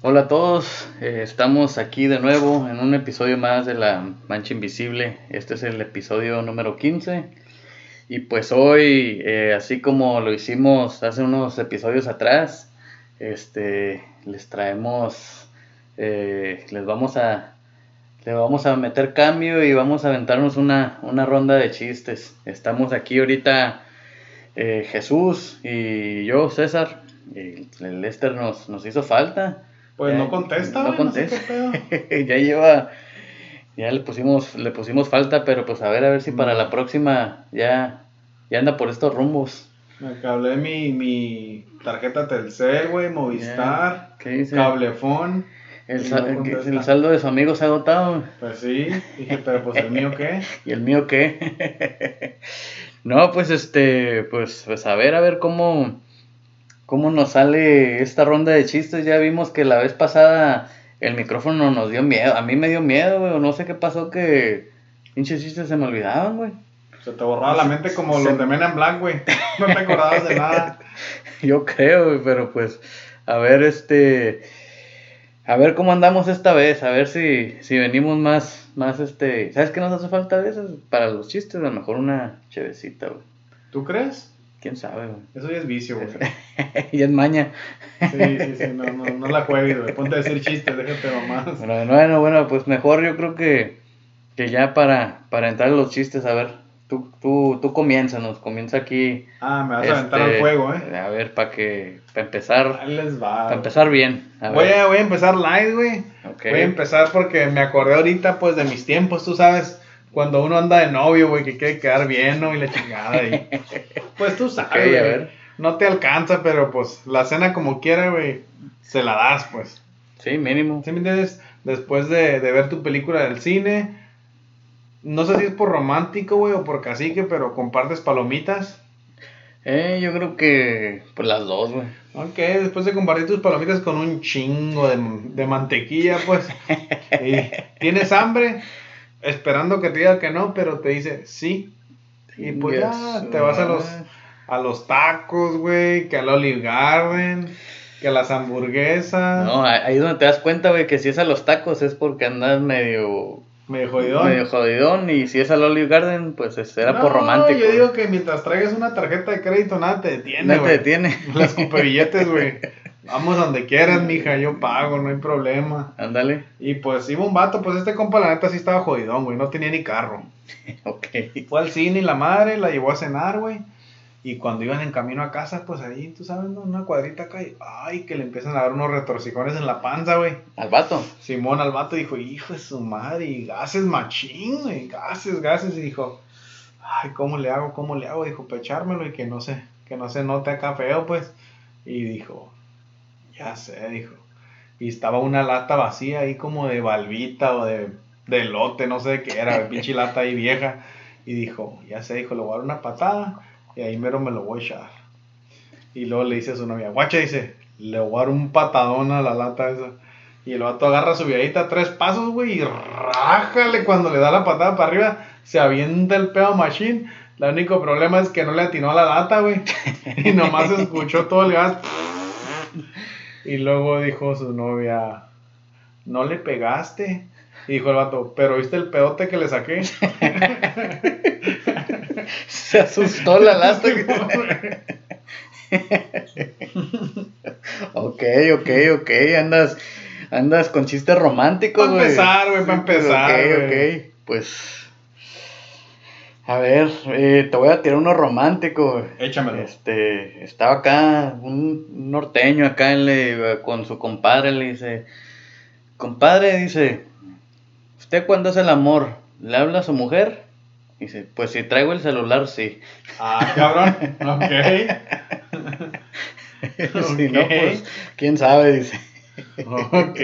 Hola a todos, eh, estamos aquí de nuevo en un episodio más de La Mancha Invisible. Este es el episodio número 15. Y pues hoy, eh, así como lo hicimos hace unos episodios atrás, este, les traemos, eh, les vamos a, le vamos a meter cambio y vamos a aventarnos una, una ronda de chistes. Estamos aquí ahorita Jesús y yo, César. Y el Lester nos, nos hizo falta. Pues no contesta, no contesta. ya lleva, ya le pusimos, le pusimos falta, pero pues a ver, a ver si para la próxima ya, ya anda por estos rumbos. Me cablé mi, mi tarjeta Telcel, güey, Movistar, ¿Qué dice? Cablefón. El, el, saldo de su amigo se ha agotado. Pues sí, dije, pero pues el mío qué. ¿Y el mío qué? no, pues este, pues, pues a ver, a ver cómo, cómo nos sale esta ronda de chistes. Ya vimos que la vez pasada el micrófono nos dio miedo. A mí me dio miedo, güey. No sé qué pasó que pinches chistes se me olvidaban, güey. Se te borraba la mente como los de Men in Black, güey. No te acordabas de nada. Yo creo, güey, pero pues, a ver, este. A ver cómo andamos esta vez, a ver si, si venimos más, más, este. ¿Sabes qué nos hace falta a veces? Para los chistes, a lo mejor una chevecita, güey. ¿Tú crees? ¿Quién sabe, güey? Eso ya es vicio, güey. y es maña. sí, sí, sí, no, no, no la juegues, güey. Ponte a decir chistes, déjate nomás. Bueno, bueno, bueno, pues mejor yo creo que, que ya para, para entrar en los chistes, a ver, tú, tú, tú nos comienza aquí. Ah, me vas a aventar al fuego, ¿eh? A ver, para que, para empezar. Ahí les va. Para empezar bien. voy, a, voy a empezar live, güey. Voy a empezar porque me acordé ahorita, pues, de mis tiempos, tú sabes cuando uno anda de novio, güey, que quiere quedar bien, ¿no? Y la chingada. Y, pues tú sabes, a ver. No te alcanza, pero pues la cena como quiera, güey, se la das, pues. Sí, mínimo. ¿Sí me entiendes? Después de, de ver tu película del cine, no sé si es por romántico, güey, o por cacique, pero compartes palomitas. Eh, yo creo que por las dos, güey. Ok, después de compartir tus palomitas con un chingo de, de mantequilla, pues. tienes hambre, esperando que te diga que no, pero te dice sí. Y pues ya te vas a los, a los tacos, güey, que al Olive Garden, que a las hamburguesas. No, ahí es donde te das cuenta, güey, que si es a los tacos es porque andas medio... Medio jodidón. Medio jodidón, y si es al Olive Garden, pues será por romántico. yo digo que mientras traigas una tarjeta de crédito, nada te detiene, Nada te detiene. Las billetes, güey. Vamos donde quieras, mija, yo pago, no hay problema. Ándale. Y pues iba un vato, pues este compa la neta sí estaba jodidón, güey, no tenía ni carro. ok. Fue al cine y la madre la llevó a cenar, güey. Y cuando iban en camino a casa, pues ahí, tú sabes, ¿no? una cuadrita acá y, ay, que le empiezan a dar unos retorcijones en la panza, güey. ¿Al vato? Simón al vato dijo, hijo de su madre, y gases machín, güey, gases, gases. Y dijo, ay, ¿cómo le hago, cómo le hago? Dijo, pechármelo y que no se, que no se note acá feo, pues. Y dijo, ya sé, dijo. Y estaba una lata vacía ahí como de balbita o de, de lote, no sé qué era, de pinche lata ahí vieja. Y dijo, ya sé, dijo, le voy a dar una patada y ahí mero me lo voy a echar. Y luego le dice a su novia, guacha, dice, le voy a dar un patadón a la lata esa. Y el vato agarra su viadita tres pasos, güey, y rájale cuando le da la patada para arriba, se avienta el pedo machine. El único problema es que no le atinó a la lata, güey. Y nomás escuchó todo el gas. Y luego dijo su novia, ¿no le pegaste? Y dijo el vato, pero ¿viste el pedote que le saqué? Se asustó la lata. ok, ok, ok, andas, andas con chistes románticos, güey. Para empezar, güey, para empezar. Ok, ok, pues a ver, eh, te voy a tirar uno romántico. Échamelo. Este, estaba acá, un norteño acá con su compadre, le dice, compadre, dice, ¿usted cuando hace el amor, le habla a su mujer? Dice, pues si traigo el celular, sí. Ah, cabrón, ok. si no, pues, quién sabe, dice. ok.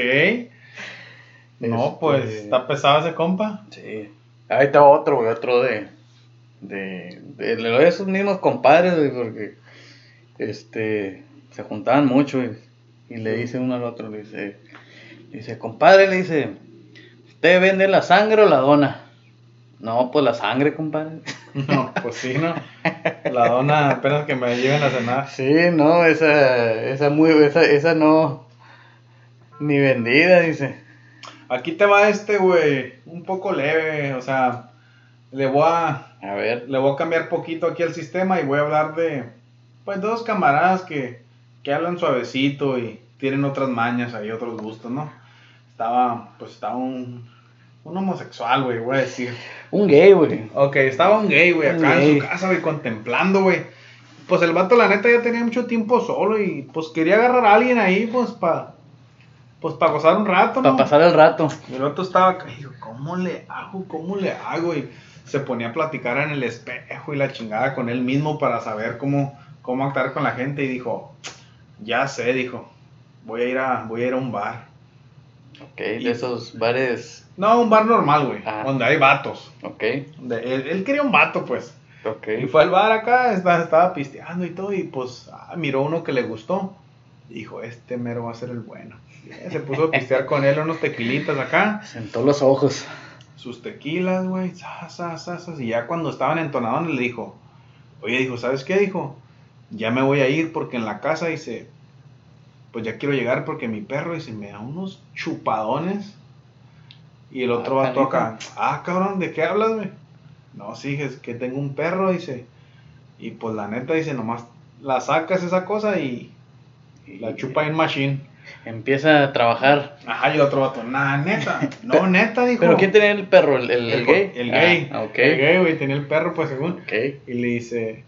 No, pues, este, ¿está pesado ese compa? Sí. Ahí está otro, otro de de, de, esos mismos compadres, porque este, se juntaban mucho y, le dice uno al otro, le dice, dice, compadre, le dice, ¿usted vende la sangre o la dona? No, pues la sangre, compadre. No, pues sí, ¿no? La dona apenas que me lleven a cenar. Sí, no, esa, esa muy, esa, esa no, Ni vendida, dice. Aquí te va este, güey. Un poco leve, o sea, le voy a. A ver. Le voy a cambiar poquito aquí al sistema y voy a hablar de. Pues dos camaradas que, que hablan suavecito y tienen otras mañas ahí, otros gustos, ¿no? Estaba, pues estaba un. Un homosexual, güey, voy a decir. Un gay, güey. Ok, estaba un gay, güey, acá en su casa, güey, contemplando, güey. Pues el vato, la neta, ya tenía mucho tiempo solo y pues quería agarrar a alguien ahí, pues, para pues para gozar un rato, ¿no? Para pasar el rato. Y el otro estaba ¿cómo le hago? ¿Cómo le hago? Y se ponía a platicar en el espejo y la chingada con él mismo para saber cómo, cómo actuar con la gente. Y dijo, ya sé, dijo, voy a ir a, voy a, ir a un bar. Ok, de esos bares. No, un bar normal, güey, Ah. donde hay vatos. Ok, Donde él, él quería un vato, pues. ok. Y fue al bar acá, estaba, estaba pisteando y todo, y pues ah, miró uno que le gustó. Dijo, este mero va a ser el bueno. Y se puso a pistear con él unos tequilitas acá. Sentó los ojos. Sus tequilas, güey, y ya cuando estaban entonados le dijo, oye, dijo, ¿sabes qué? Dijo, ya me voy a ir porque en la casa, dice, pues ya quiero llegar porque mi perro, dice, me da unos chupadones. Y el otro Ah, vato canijo. acá, ah, cabrón, ¿de qué hablas, güey? No, sí, es que tengo un perro, dice, y pues la neta, dice, nomás la sacas esa cosa y, y la chupa en machine. Empieza a trabajar. Ajá, y otro vato, nah, neta, no, neta, dijo. ¿Pero quién tenía el perro? ¿El, el, el gay? El gay. Ah, ok. El gay, güey, tenía el perro, pues según. Ok. Y le dice,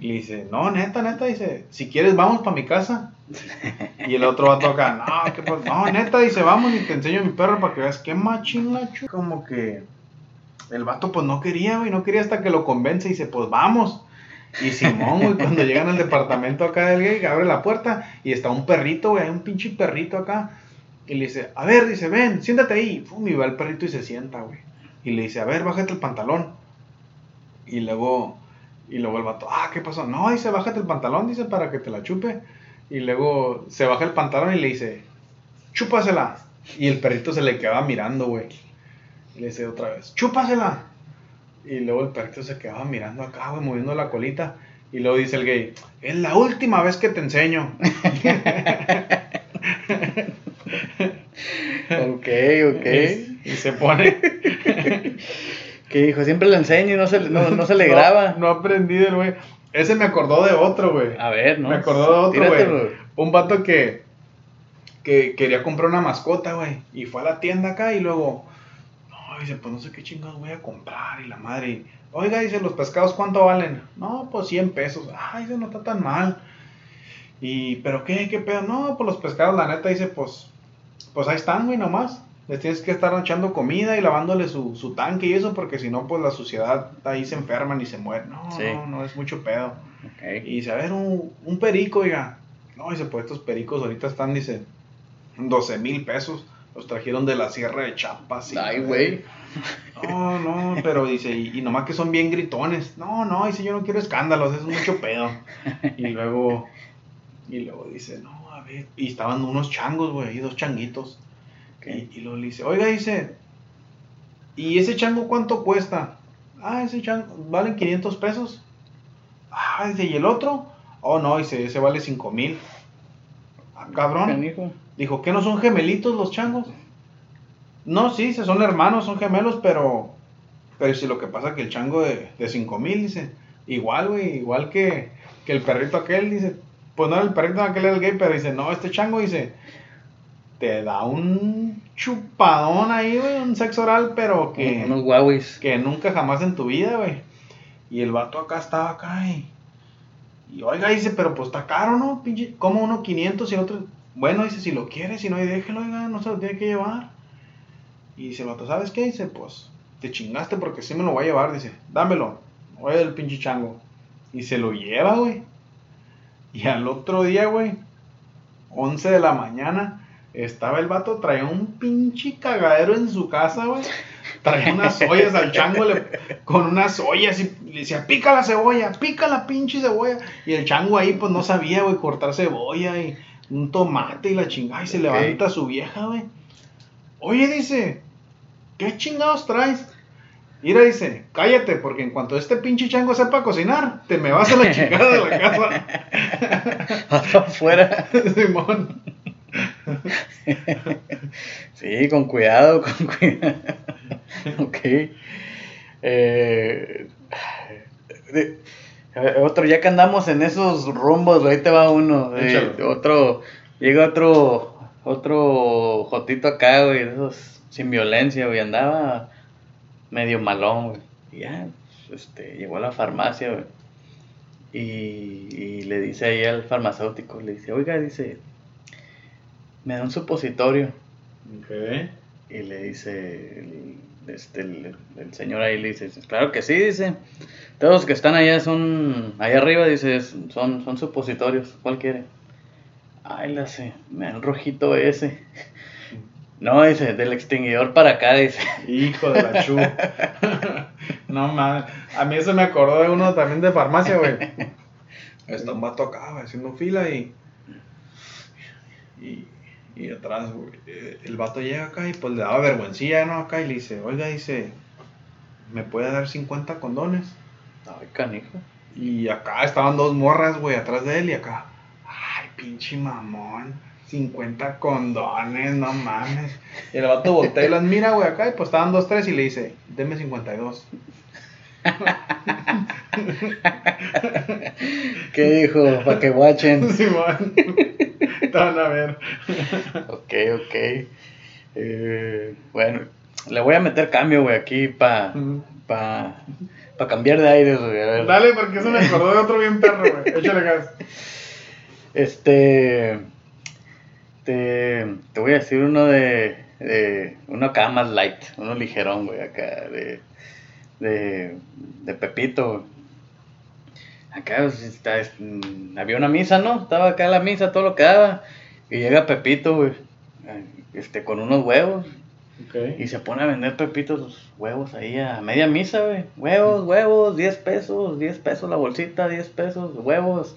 y le dice, no, neta, neta, dice, si quieres vamos para mi casa. Y el otro vato acá, no, ¿qué pasa? No, neta, dice, vamos y te enseño mi perro para que veas qué machín la chu-". Como que el vato pues no quería, güey, no quería hasta que lo convence y dice, pues vamos. Y Simón, güey, cuando llegan al departamento acá del gay, abre la puerta y está un perrito, güey, hay un pinche perrito acá. Y le dice, a ver, dice, ven, siéntate ahí. Fum, y va el perrito y se sienta, güey. Y le dice, a ver, bájate el pantalón. Y luego, y luego el vato, ah, ¿qué pasó? No, dice, bájate el pantalón, dice, para que te la chupe. Y luego se baja el pantalón y le dice, chúpasela. Y el perrito se le quedaba mirando, güey. Y le dice otra vez, chúpasela. Y luego el perrito se quedaba mirando acá, güey, moviendo la colita. Y luego dice el gay, es la última vez que te enseño. Ok, ok. Y, y se pone. Que dijo, siempre le enseño y no se, no, no se le No, graba. No, aprendí del güey. Ese me acordó de otro, güey. A ver, ¿no? Me acordó de otro, güey. Un vato que, que quería comprar una mascota, güey. Y fue a la tienda acá y luego, dice, pues no sé qué chingados voy a comprar. Y la madre, y, oiga, dice, ¿los pescados cuánto valen? No, pues 100 pesos. Ay, dice, no está tan mal. Y, ¿pero qué? ¿Qué pedo? No, pues los pescados, la neta, dice, pues, pues ahí están, güey, nomás. Les tienes que estar echando comida y lavándole su, su tanque y eso, porque si no, pues la suciedad ahí se enferman y se mueren. No, Sí. no, no es mucho pedo. Y dice, a ver, un, un perico, oiga. No, dice, pues estos pericos ahorita están, dice, 12 mil pesos. Los trajeron de la Sierra de Chiapas. y Ay, güey. No, no, pero dice, y, y nomás que son bien gritones. No, no, dice, yo no quiero escándalos, es mucho pedo. Y luego, y luego dice, no, a ver. Y estaban unos changos, güey, y dos changuitos. Y, y luego le dice, oiga, dice, ¿y ese chango cuánto cuesta? Ah, ese chango, ¿valen 500 pesos? Ah, dice, ¿y el otro? Oh, no, dice, ese vale 5 mil. Ah, cabrón. Canijo. Dijo, ¿qué no son gemelitos los changos? No, sí, se son hermanos, son gemelos, pero. Pero si lo que pasa que el chango de, de 5 mil, dice. Igual, güey, igual que, que el perrito aquel, dice. Pues no, el perrito aquel era el gay, pero dice, no, este chango, dice. Te da un chupadón ahí, güey, un sexo oral, pero que Unos guauis. que nunca jamás en tu vida, güey. Y el vato acá estaba acá y, y oiga, dice, pero pues está caro, ¿no? Pinche, como uno 500 y el otro, bueno, dice, si lo quiere, si no, y déjelo, oiga, no se lo tiene que llevar. Y dice el vato, ¿sabes qué? Dice, pues, te chingaste porque sí me lo voy a llevar, dice, dámelo, oye el pinche chango. Y se lo lleva, güey. Y al otro día, güey, 11 de la mañana, estaba el vato, traía un pinche cagadero en su casa, güey. Traía unas ollas al chango con unas ollas y le decía, pica la cebolla, pica la pinche cebolla. Y el chango ahí, pues no sabía, güey, cortar cebolla y un tomate y la chingada. Y se levanta su vieja, güey. Oye, dice, ¿qué chingados traes? Mira, dice, cállate, porque en cuanto este pinche chango sepa cocinar, te me vas a la chingada de la casa. Hasta afuera. Simón. sí, con cuidado, con cuidado. ok. Eh, otro, ya que andamos en esos rumbos, ahí te va uno. otro, llega otro, otro jotito acá, güey, esos sin violencia, güey, andaba medio malón, güey. Y ya, este, llegó a la farmacia, güey. Y, le dice ahí al farmacéutico, le dice, oiga, dice, me da un supositorio. Okay. Y le dice, el, este, el, señor ahí le dice, claro que sí, dice, todos los que están allá son, allá arriba, dice, son, son supositorios, ¿cuál quiere? Ay, la sé, un rojito ese. No, dice, del extinguidor para acá, dice. Hijo de la chu. no mames. A mí eso me acordó de uno también de farmacia, güey. Está un vato acá, haciendo fila y. Y, y atrás, güey. Eh, el vato llega acá y pues le daba vergüencilla, ¿no? Acá y le dice, oiga, dice, ¿me puede dar 50 condones? Ay, canijo. Y acá estaban dos morras, güey, atrás de él y acá. Ay, pinche mamón 50 condones, no mames. Y el vato voltea y las mira, güey, acá, y pues estaban dos, tres, y le dice, deme 52. ¿Qué dijo? Para que guachen. Simón. Van a ver. ok, ok. Eh, bueno, le voy a meter cambio, güey, aquí para pa, pa cambiar de aire, güey. Dale, porque eso me acordó de otro bien perro, güey. Échale gas. Este. Te, te voy a decir uno de, de. Uno acá más light, uno ligerón, güey, acá, de. De, de Pepito, Acá pues, está, mm, había una misa, ¿no? Estaba acá la misa, todo lo que daba. Y llega Pepito, güey, este, con unos huevos. Y se pone a vender Pepitos huevos ahí a media misa, güey. Huevos, huevos, 10 pesos, 10 pesos la bolsita, 10 pesos, huevos.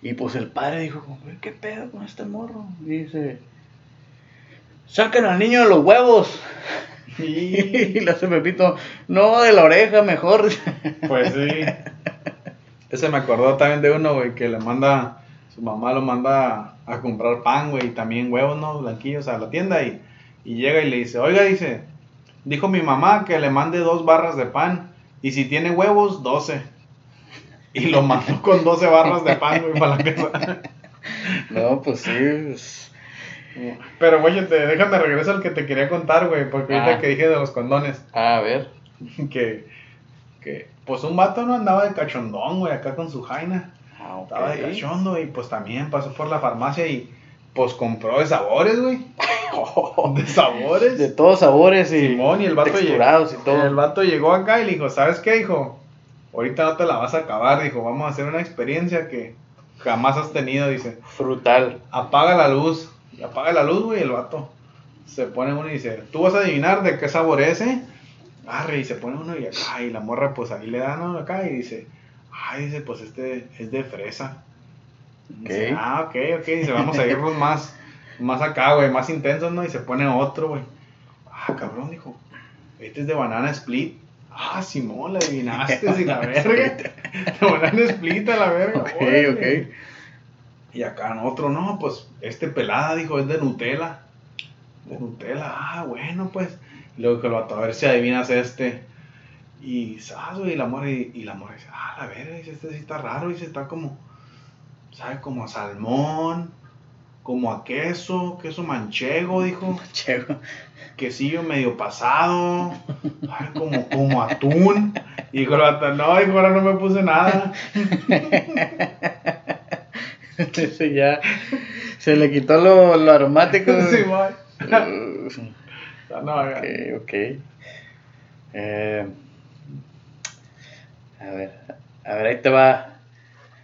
Y pues el padre dijo, ¿qué pedo con este morro? Y dice, saquen al niño de los huevos. Y le hace Pepito, no, de la oreja mejor. Pues sí. Ese me acordó también de uno, güey, que le manda, su mamá lo manda a, comprar pan, güey, y también huevos, ¿no? Blanquillos a la tienda y, y llega y le dice, oiga, dice, dijo mi mamá que le mande dos barras de pan y si tiene huevos, doce. Y lo mandó con 12 barras de pan, güey, para la casa. No, pues sí. Pues. Pero, güey, déjame regresar al que te quería contar, güey, porque ahorita ah. que dije de los condones. Ah, a ver. Que, que, pues un vato no andaba de cachondón, güey, acá con su jaina. Ah, Estaba de cachondo y pues también pasó por la farmacia y pues compró de sabores, güey. de sabores. De todos sabores y, Simón, y el vato llegó, y todo. El vato llegó acá y le dijo, ¿sabes qué, hijo? ahorita no te la vas a acabar, dijo, vamos a hacer una experiencia que jamás has tenido, dice. Frutal. Apaga la luz. Y apaga la luz, güey, el vato. Se pone uno y dice, ¿tú vas a adivinar de qué sabor es ese? Arre, y se pone uno y acá, y la morra pues ahí le da, ¿no? Acá, y dice, ay, dice, pues este es de fresa. Dice, ah, ok, ok, dice, vamos a irnos más, más acá, güey, más intensos, ¿no? Y se pone otro, güey. Ah, cabrón, dijo, este es de banana split. Ah, Simón, la adivinaste sin la verga. Te van split a la verga. Ok, ok. Y acá en otro, no, pues este pelada dijo, es de Nutella. De Nutella, ah, bueno, pues. Luego que lo a ver si adivinas este. Y, ¿sabes, Y la mujer, y, la mujer dice, ah, la verga, dice, este sí está raro, dice, está como, ¿sabes? Como a salmón, como a queso, queso manchego, dijo. Manchego quesillo medio pasado, como, como atún. Y dijo no, hijo, ahora no me puse nada. Ese ya se le quitó lo, lo aromático. Sí, no, ok, ok. Eh, a ver, a ver, ahí te va.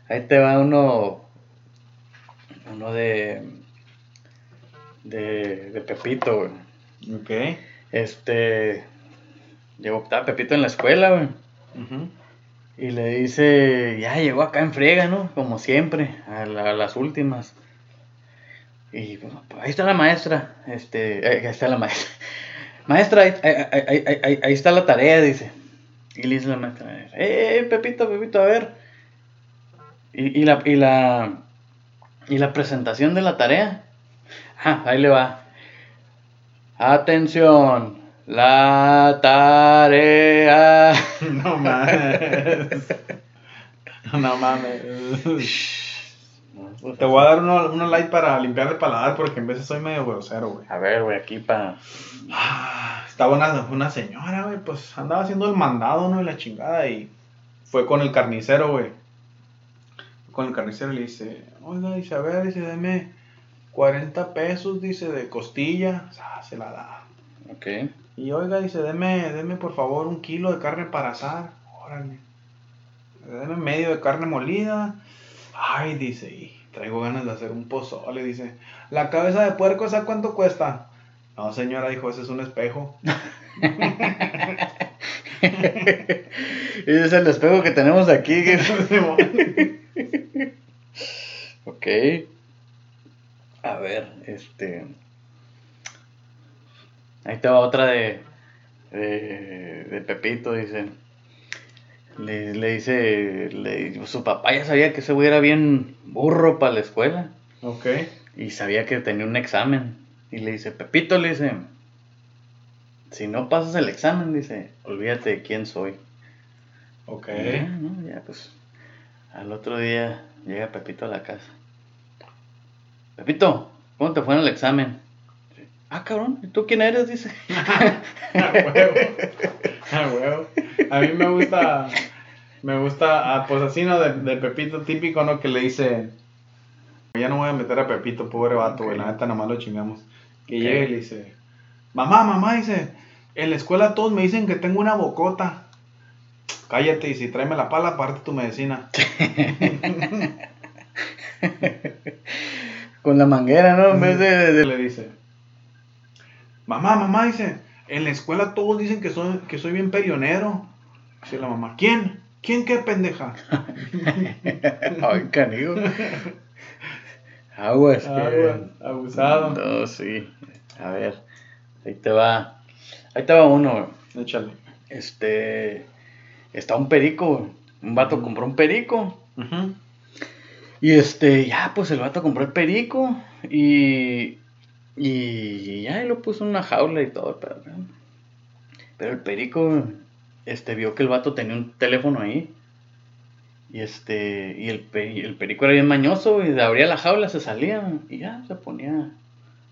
Ahí te va uno. Uno de. De, de Pepito, güey. Ok. Este. Llegó, estaba Pepito en la escuela, güey. Y le dice, ya llegó acá en friega, ¿no? Como siempre, a, las últimas. Y pues, ahí está la maestra. Este, ahí está la maestra. Maestra, ahí, está la tarea, dice. Y le dice la maestra, eh, Pepito, Pepito, a ver. Y, y, la, y, la, y la presentación de la tarea. Ah, ahí le va. Atención, la tarea. No mames. No mames. Te voy a dar uno, uno light para limpiar el paladar porque en veces soy medio grosero, güey. A ver, güey, aquí para. Ah, Estaba una, una señora, güey, pues andaba haciendo el mandado, ¿no? Y la chingada y fue con el carnicero, güey. Con el carnicero y le dice, oiga, dice, a ver, dice, deme 40 pesos, dice, de costilla. Ah, se la da. Ok. Y oiga, dice, deme, deme por favor un kilo de carne para asar. Órale. Deme medio de carne molida. Ay, dice, y traigo ganas de hacer un pozole. Dice, la cabeza de puerco, ¿esa cuánto cuesta? No, señora, dijo, ese es un espejo. Ese es el espejo que tenemos aquí. ok. A ver, este. Ahí te va otra de. de, de Pepito, dice. Le, le dice. le- su papá ya sabía que ese güey era bien burro para la escuela. ok. Y sabía que tenía un examen. Y le dice, Pepito, le dice. Si no pasas el examen, dice, olvídate de quién soy. Ok. Y Ya, ¿no? Ya, pues. Al otro día llega Pepito a la casa. Pepito, ¿cómo te fue en el examen? Ah, cabrón, ¿y tú quién eres? Dice. A huevo. Mí me gusta. Me gusta, ah, pues así, ¿no? De, de Pepito típico, ¿no? Que le dice. Ya no voy a meter a Pepito, pobre vato, güey. Ok. La neta, nomás lo chingamos. Que llega y le dice: Mamá, mamá, dice. En la escuela todos me dicen que tengo una bocota. Cállate y si tráeme la pala, aparte tu medicina. Con la manguera, ¿no? En vez de. de- le dice: Mamá, mamá, dice. En la escuela todos dicen que soy, que soy bien peleonero. Dice la mamá: ¿Quién? ¿Quién qué pendeja? Ay, canigo. Aguas, que. Agua, abusado. No, sí. A ver, ahí te va. Ahí te va uno, güey. Échale. Este. Está un perico, güey. Un vato compró un perico. Y este, ya, pues el vato compró el perico. Y. Y ya lo puso en una jaula y todo, pero. Pero el perico, este, vio que el vato tenía un teléfono ahí. Y este, y el, perico era bien mañoso, y abría la jaula, se salía, y ya se ponía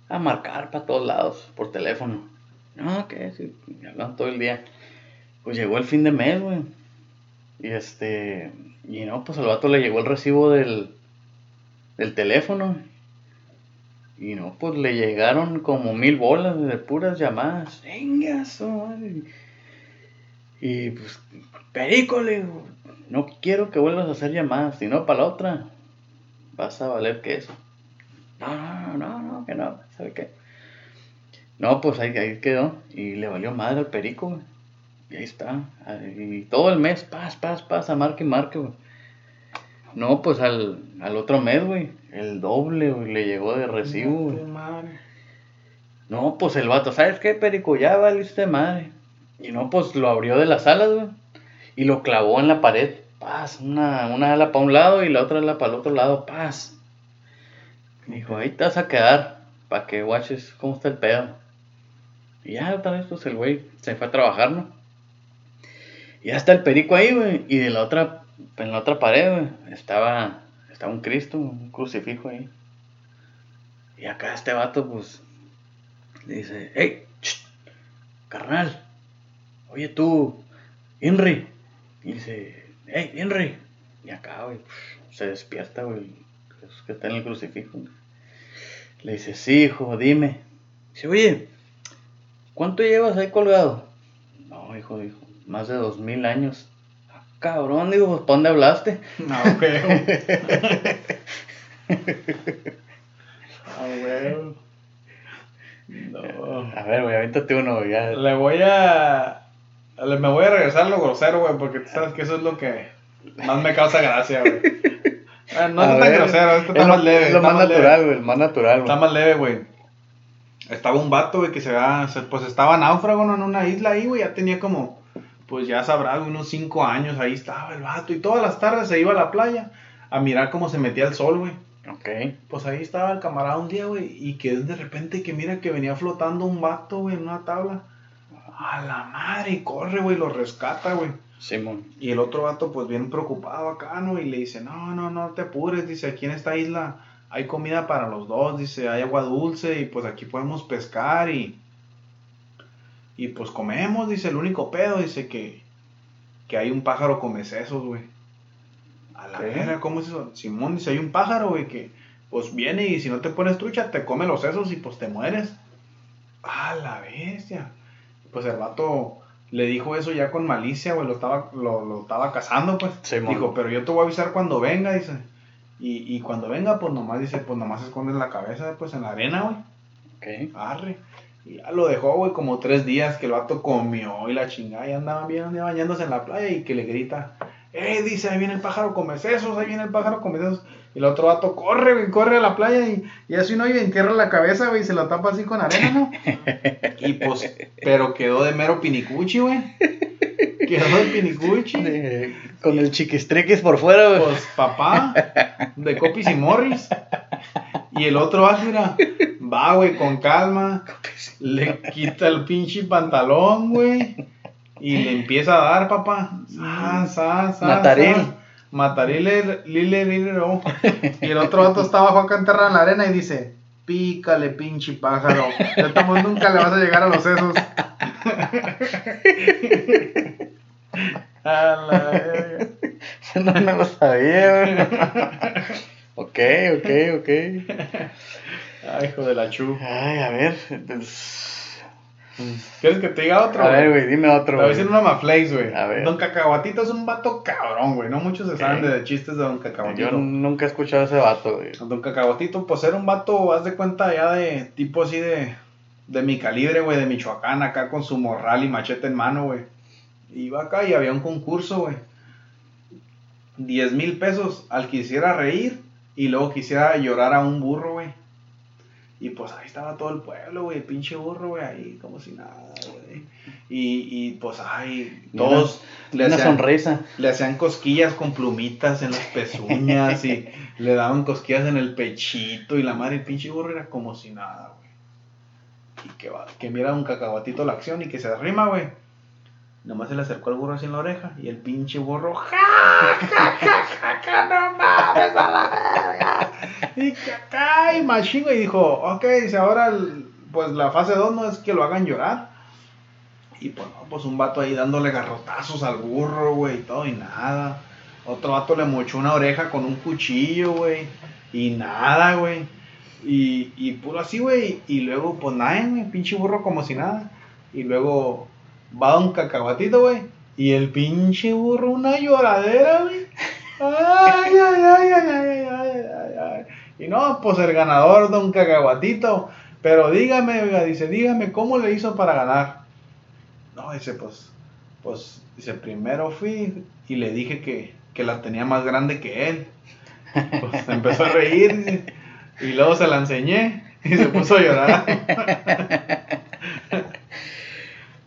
a marcar para todos lados por teléfono. No, que sí, y hablaban todo el día. Pues llegó el fin de mes, güey. Y este, y no, pues al vato le llegó el recibo del, del teléfono. Y no, pues le llegaron como mil bolas de puras llamadas. Venga, madre. Y pues, perico, le digo, no quiero que vuelvas a hacer llamadas, si no para la otra vas a valer queso. No, no, no, no, que no, ¿sabe qué? No, pues ahí, ahí quedó. Y le valió madre al perico, güey. Y ahí está. Y todo el mes, paz, paz, paz, a marque y marque, güey. No, pues al, al otro mes, güey, el doble, güey, le llegó de recibo, madre. No, pues el vato, ¿sabes qué, perico? Ya valiste madre. Y no, pues lo abrió de las alas, güey. Y lo clavó en la pared. Paz, una, una ala para un lado y la otra ala para el otro lado. Paz. Dijo, ahí te vas a quedar. Para que watches cómo está el pedo. Y ya otra vez, pues el güey se fue a trabajar, ¿no? Y ya está el perico ahí, güey. Y de la otra, en la otra pared, estaba, estaba un Cristo, un crucifijo ahí. Y acá este vato, pues, le dice, hey, carnal, oye tú, Henry. Y dice, hey, Henry. Y acá, güey, se despierta, güey, es que está en el crucifijo. Le dice, sí, hijo, dime. Dice, oye, ¿cuánto llevas ahí colgado? No, hijo, dijo, más de dos mil años. "Ah, Cabrón, digo, pues, ¿para dónde hablaste? No, güey. Ah, güey. No. A ver, güey, avéntate uno, güey, ya. Le voy a. Le, me voy a regresar a lo grosero, güey, porque tú sabes que eso es lo que más me causa gracia, güey. Eh, no A está tan ver, grosero, esto es está lo- más leve. Es lo más natural, güey, el más natural, Está más leve, güey. Estaba un vato, güey, que se va, pues estaba náufrago ¿no? en una isla ahí, güey, ya tenía como, pues ya sabrás, güey, unos cinco años, ahí estaba el vato, y todas las tardes se iba a la playa a mirar cómo se metía el sol, güey. Ok. Pues ahí estaba el camarada un día, güey, y que de repente que mira que venía flotando un vato, güey, en una tabla. A la madre, y corre, güey, lo rescata, güey. Simón. Y el otro vato, pues bien preocupado acá, ¿no? Y le dice, no, no, no te apures, dice, aquí en esta isla hay comida para los dos, dice, hay agua dulce y pues aquí podemos pescar y... Y pues comemos, dice, el único pedo, dice que, que hay un pájaro come sesos, güey. A la verga, ¿cómo es eso? Simón dice, hay un pájaro, güey, que pues viene y si no te pones trucha, te come los sesos y pues te mueres. A la bestia. Pues el vato le dijo eso ya con malicia, güey, lo estaba, lo, lo estaba cazando, pues. Simón. Dijo, pero yo te voy a avisar cuando venga, dice. Y, y cuando venga, pues nomás dice, pues nomás escondes la cabeza, pues en la arena, güey. Ok. Arre. Y ya lo dejó, güey, como tres días que el vato comió y la chingada. Y andaban bien andaba bañándose en la playa y que le grita, ¡eh! Dice, ahí viene el pájaro come sesos, ahí viene el pájaro come sesos. Y el otro vato corre, güey, corre a la playa y, y hace un hoyo y entierra la cabeza, güey, y se la tapa así con arena, ¿no? y pues, pero quedó de mero pinicuchi, güey. Quedó de pinicuchi. De- con el chiquistriquis por fuera, güey. Pues papá, de Copis y Morris. Y el otro va, mira, va, güey, con calma. Le quita el pinche pantalón, güey. Y le empieza a dar, papá. Sa, sa, sa, Mataril. Mataril, lile, lile, no. Y el otro vato está abajo acá enterrado en la arena y dice: Pícale, pinche pájaro. De todos modos, nunca le vas a llegar a los sesos. A la no me lo sabía, güey. ok, ok, ok. Ay, hijo de la chu. Ay, a ver. ¿Quieres que te diga otro? A ver, güey, dime Te otro. voy a decir una maflex, güey. A ver. Don Cacahuatito es un vato cabrón, güey. No muchos se saben de chistes de Don Cacahuatito. Yo nunca he escuchado a ese vato, güey. Don Cacahuatito, pues era un vato, haz de cuenta ya de tipo así de, de mi calibre, güey, de Michoacán, acá con su morral y machete en mano, güey. Iba acá y había un concurso, güey. 10 mil pesos al que hiciera reír y luego quisiera llorar a un burro, güey. Y pues ahí estaba todo el pueblo, güey, el pinche burro, güey, ahí como si nada, güey. Y, y pues, ay, todos le Una hacían, sonrisa. le hacían cosquillas con plumitas en las pezuñas y le daban cosquillas en el pechito y la madre, el pinche burro era como si nada, güey. Y que, va, que mira un cacahuatito la acción y que se arrima, güey. Nomás se le acercó al burro así en la oreja y el pinche burro, ¡ja, ja, ja, ja, ja, no mames a la verga! Y acá, y dijo, ok, dice, ahora, el- pues la fase 2 no es que lo hagan llorar. Y pues no, pues un vato ahí dándole garrotazos al burro, güey, y todo y nada. Otro vato le mochó una oreja con un cuchillo, güey, y nada, güey. Y, y puro así, güey, y luego pues nada, güey, pinche burro como si nada. Y luego va un cacahuatito, güey, y el pinche burro una lloradera, güey. Ay, ay, ay, ay, ay, ay, ay, ay. Y no, pues el ganador, don cacahuatito. Pero dígame, dice, dígame cómo le hizo para ganar. No, dice, pues, pues, dice, primero fui y le dije que, que la tenía más grande que él. Pues empezó a reír, dice, y luego se la enseñé y se puso a llorar.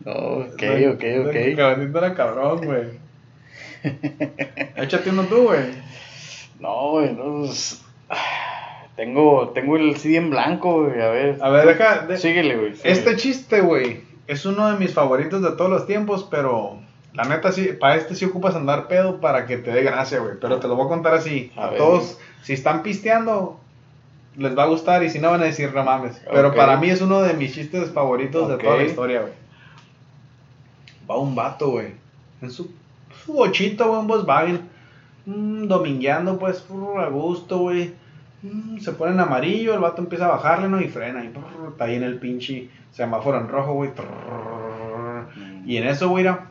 No, ok, ok, ok. Cacahuatito era cabrón, güey. Échate uno tú, güey. No, güey, no. pues, Tengo, tengo el CD en blanco, güey. A ver. A ver, deja. de- Síguele, güey. síguele. Este chiste, güey, es uno de mis favoritos de todos los tiempos, pero la neta sí, para este sí ocupas andar pedo para que te dé gracia, güey. Pero te lo voy a contar así. A todos, si están pisteando, les va a gustar y si no van a decir no mames. Pero para mí es uno de mis chistes favoritos de toda la historia, güey. Va un vato, güey, en su, su bochito, güey, un Volkswagen, mm, domingueando, pues, brr, a gusto, güey. Mm, se pone en amarillo, el vato empieza a bajarle, ¿no? Y frena, y brr, está ahí en el pinche semáforo en rojo, güey. Y en eso, güey, era...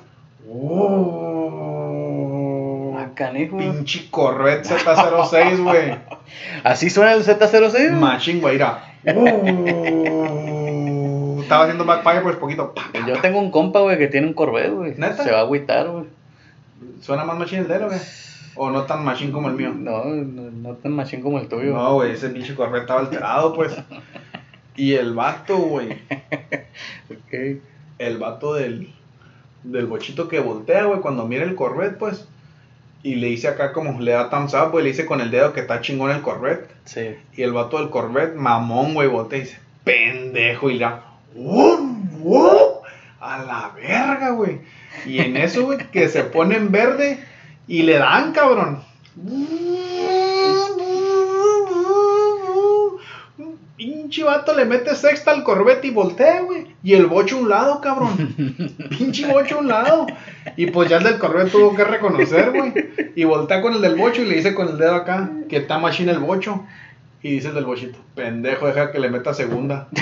¡Oh! Pinche Corvette Z06, güey. ¿Así suena el Z06? Machín, güey, era... ¡Oh! Estaba haciendo backfire, pues, poquito. pa, Yo tengo un compa, güey, que tiene un Corvette, güey. Se va a agüitar, güey. ¿Suena más machín el de él, o qué? ¿O no tan machín como el mío? No, no, no tan machín como el tuyo. No, güey, ese pinche Corvette estaba alterado, pues. Y el vato, güey, Ok. el vato del, del bochito que voltea, güey, cuando mira el Corvette, pues, Y le hice acá como le da thumbs up, güey. Le hice con el dedo que está chingón el Corvette. Sí. Y el vato del Corvette, mamón, güey, voltea y dice, pendejo. Y. ¡Wum! A la verga, güey. Y en eso, güey, que se pone en verde y le dan, cabrón. Pinche vato le mete sexta al Corvette y voltea, güey. Y el bocho a un lado, cabrón. Pinche bocho a un lado. Y pues ya el del Corvette tuvo que reconocer, güey. Y voltea con el del bocho y le dice con el dedo acá que está machine el bocho. Y dice el del bochito, pendejo, deja que le meta segunda.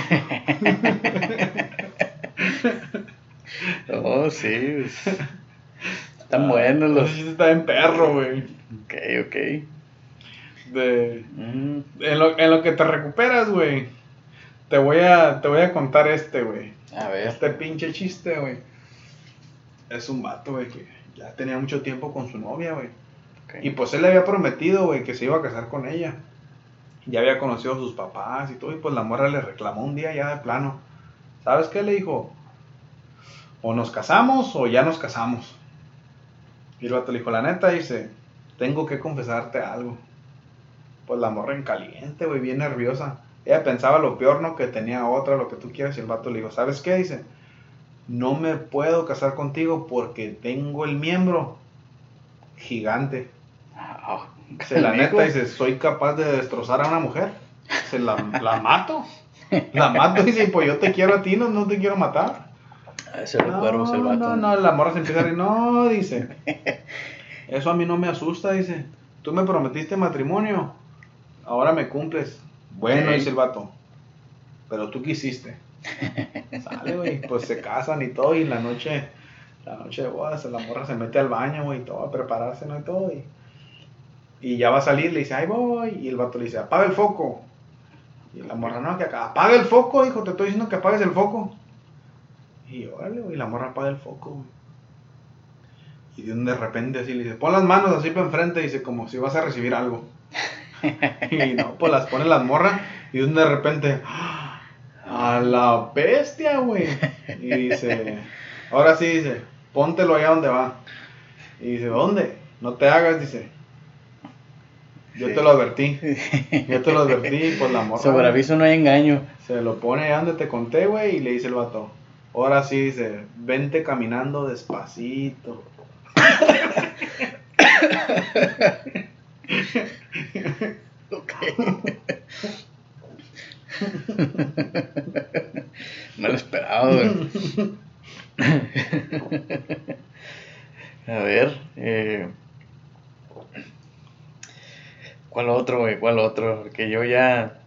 Sí. pues, Están buenos los. Está en perro, güey. Ok, ok. De... Mm, En lo, en lo que te recuperas, güey. Te voy a, te voy a contar este, güey. a ver. Este pinche chiste, güey. Es un vato, güey, que ya tenía mucho tiempo con su novia, güey. Y pues él le había prometido, güey, que se iba a casar con ella. Ya había conocido a sus papás y todo. Y pues la morra le reclamó un día ya de plano. ¿Sabes qué? Le dijo. O nos casamos o ya nos casamos. Y el vato le dijo, la neta, dice, tengo que confesarte algo. Pues la morra en caliente, güey, bien nerviosa. Ella pensaba lo peor, ¿no? Que tenía otra, lo que tú quieras. Y el vato le dijo, ¿sabes qué? Dice, no me puedo casar contigo porque tengo el miembro gigante. Ah, Se la canijo. neta dice, soy capaz de destrozar a una mujer. Se la, la mato. La mato y dice, pues yo te quiero a ti, no, no te quiero matar. Cuervos el vato. no, no, la morra se empieza a reír. No, dice. Eso a mí no me asusta, dice. Tú me prometiste matrimonio. Ahora me cumples. Bueno, dice el vato. Pero tú quisiste. Sale, güey. Pues se casan y todo. Y en la noche, la noche de bodas, la morra se mete al baño, güey, y todo, a prepararse, ¿no? Y todo. Y, y ya va a salir, le dice, ahí voy. Y el vato le dice, apaga el foco. Y la morra, no, que acá, apaga el foco, hijo, te estoy diciendo que apagues el foco. Y órale, güey, la morra apaga el foco, güey. Y de un de repente así le dice, pon las manos así para enfrente, dice, como si vas a recibir algo. y no, pues las pone las morras y de un de repente, ¡ah! a la bestia, güey. Y dice, ahora sí, dice, póntelo allá donde va. Y dice, ¿dónde? No te hagas, dice. Yo Sí. te lo advertí. Yo te lo advertí, pues la morra. Sobre aviso no hay engaño. se lo pone allá donde te conté, güey, y le dice el vato. Ahora sí, dice, vente caminando despacito. Ok. no lo esperaba, güey. A ver, eh, ¿cuál otro, güey? ¿Cuál otro? Porque yo ya.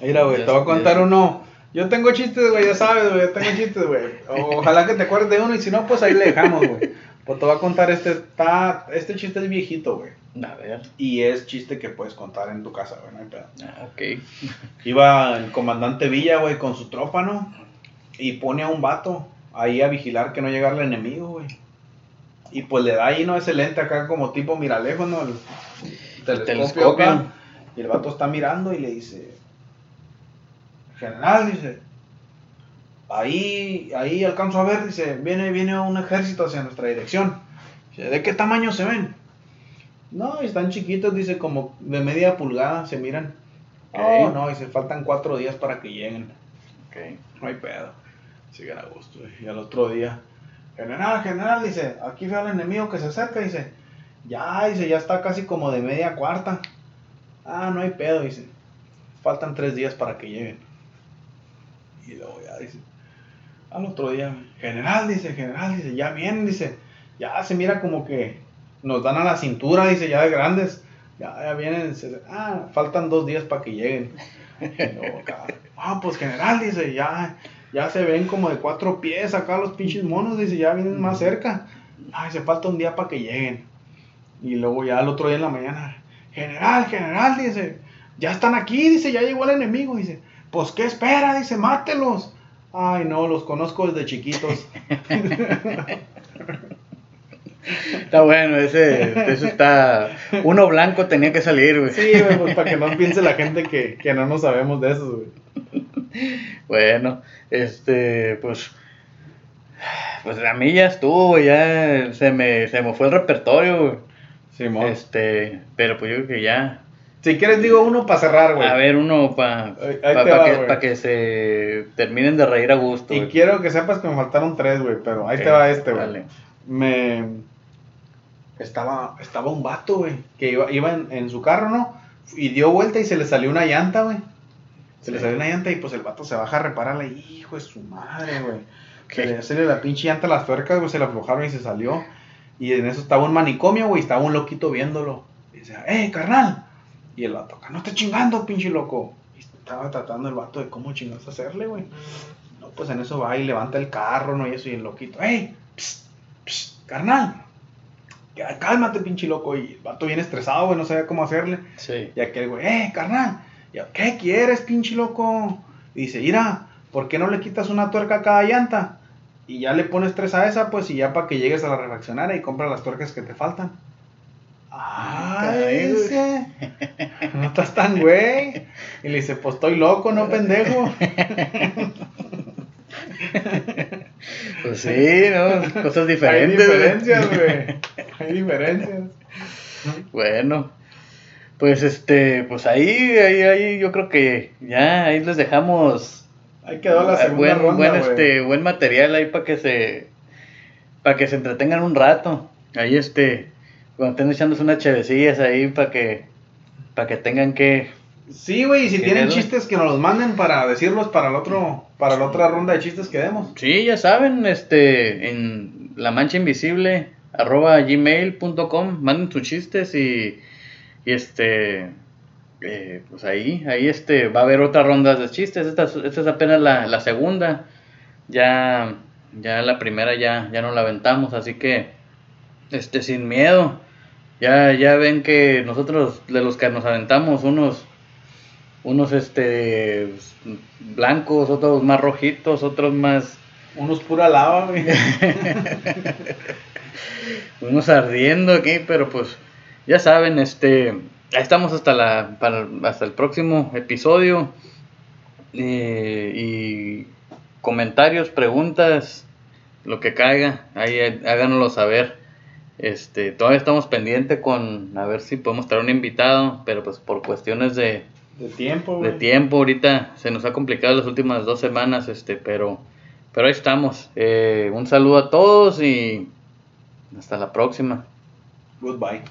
Mira, güey, te voy a contar uno. Yo tengo chistes, güey, ya sabes, güey, yo tengo chistes, güey. Ojalá que te acuerdes de uno y si no, pues ahí le dejamos, güey. Pues te voy a contar este, está, este chiste es viejito, güey. A ver. Y es chiste que puedes contar en tu casa, güey, no hay pedo. Ah, ok. Iba el comandante Villa, güey, con su tropa, ¿no? Y pone a un vato ahí a vigilar que no llegara el enemigo, güey. Y pues le da ahí, ¿no? Ese lente acá como tipo miralejos, ¿no? El telescopio, telescopio. acá. Y el vato está mirando y le dice, general, dice, ahí, ahí alcanzo a ver, dice, viene, viene un ejército hacia nuestra dirección. Dice, ¿de qué tamaño se ven? No, están chiquitos, dice, como de media pulgada, se miran. Ok. Oh, no, dice, faltan cuatro días para que lleguen. Ok. No hay pedo. Siguen a gusto. Y al otro día, general, general, dice, aquí veo al enemigo que se acerca, dice, ya, dice, ya está casi como de media cuarta. Ah, no hay pedo, dice, faltan tres días para que lleguen. Y luego ya dice, al otro día, general, dice, general, dice, ya vienen, dice, ya se mira como que nos dan a la cintura, dice, ya de grandes. Ya, vienen, ah, faltan dos días para que lleguen. Luego acá, ah, pues general, dice, ya, ya se ven como de cuatro pies acá los pinches monos, dice, ya vienen más cerca. Ay, se falta un día para que lleguen. Y luego ya el otro día en la mañana, general, general, dice, ya están aquí, dice, ya llegó el enemigo, dice, pues qué espera, dice, mátelos. Ay, no, los conozco desde chiquitos. Está bueno, ese, eso está. Uno blanco tenía que salir, güey. Sí, güey, pues para que no piense la gente que, que no nos sabemos de eso, güey. Bueno, este, pues. Pues a mí ya estuvo, güey, ya se me, se me fue el repertorio, güey. Simón. Este, pero pues yo creo que ya. Si quieres, digo uno para cerrar, güey. A ver, uno para que, güey. pa que se terminen de reír a gusto. Y quiero que sepas que me faltaron tres, güey, pero ahí te va este, güey. dale. Me. Estaba, estaba un vato, güey, que iba, iba en, en su carro, ¿no? Y dio vuelta y se le salió una llanta, güey. Se le salió una llanta y pues el vato se baja a repararla. Hijo de su madre, güey. Ok. Se le la pinche llanta a las tuercas, güey, se la aflojaron y se salió. Y en eso estaba un manicomio, güey, estaba un loquito viéndolo. Y decía, ¡eh, carnal! Y el vato, acá no esté chingando, pinche loco. Y estaba tratando el vato de cómo chingados hacerle, güey. No, pues en eso va y levanta el carro, ¿no? Y eso, y el loquito, ¡ey! Psst, psst, carnal! Cálmate, pinche loco. Y el vato bien estresado, güey, no sabía cómo hacerle. Sí. Y aquel güey, ¡eh, carnal! Y yo, ¿Qué quieres, pinche loco? Y dice, mira, ¿por qué no le quitas una tuerca a cada llanta? Y ya le pones tres a esa, pues, y ya para que llegues a la refaccionaria y compras las tuercas que te faltan. Ah, güey. ese. No estás tan güey. Y le dice, pues estoy loco, no pendejo. Pues sí, ¿no? Cosas Hay diferentes. güey. diferencias, güey. Hay diferencias. Bueno, pues este, pues ahí, ahí, ahí, yo creo que ya ahí les dejamos Ahí quedó la segunda buen, ronda, buen, este, buen material ahí para que se, para que se entretengan un rato. Ahí este, cuando estén echándose unas chevecillas ahí para que, para que tengan que, Sí, güey, y si ¿Qué tienen chistes que nos los manden para decirlos para el otro, para la otra ronda de chistes que demos. sí, ya saben, este, en la mancha invisible arroba gmail.com, manden sus chistes y, y este, eh, pues ahí, ahí este, va a haber otras rondas de chistes, esta, es- esta es apenas la, la segunda, ya, ya la primera ya, ya no la aventamos, así que, este, sin miedo, ya, ya ven que nosotros, de los que nos aventamos, unos, unos, este, blancos, otros más rojitos, otros más, Unos pura lava, güey. unos ardiendo aquí, pero pues ya saben, este, estamos hasta la, para, hasta el próximo episodio Eh, y comentarios, preguntas, lo que caiga, ahí háganoslo saber. Este, todavía estamos pendientes con a ver si podemos traer un invitado, pero pues por cuestiones de, De tiempo, de tiempo ahorita se nos ha complicado las últimas dos semanas, este, pero, pero ahí estamos. Eh, un saludo a todos y hasta la próxima. Goodbye.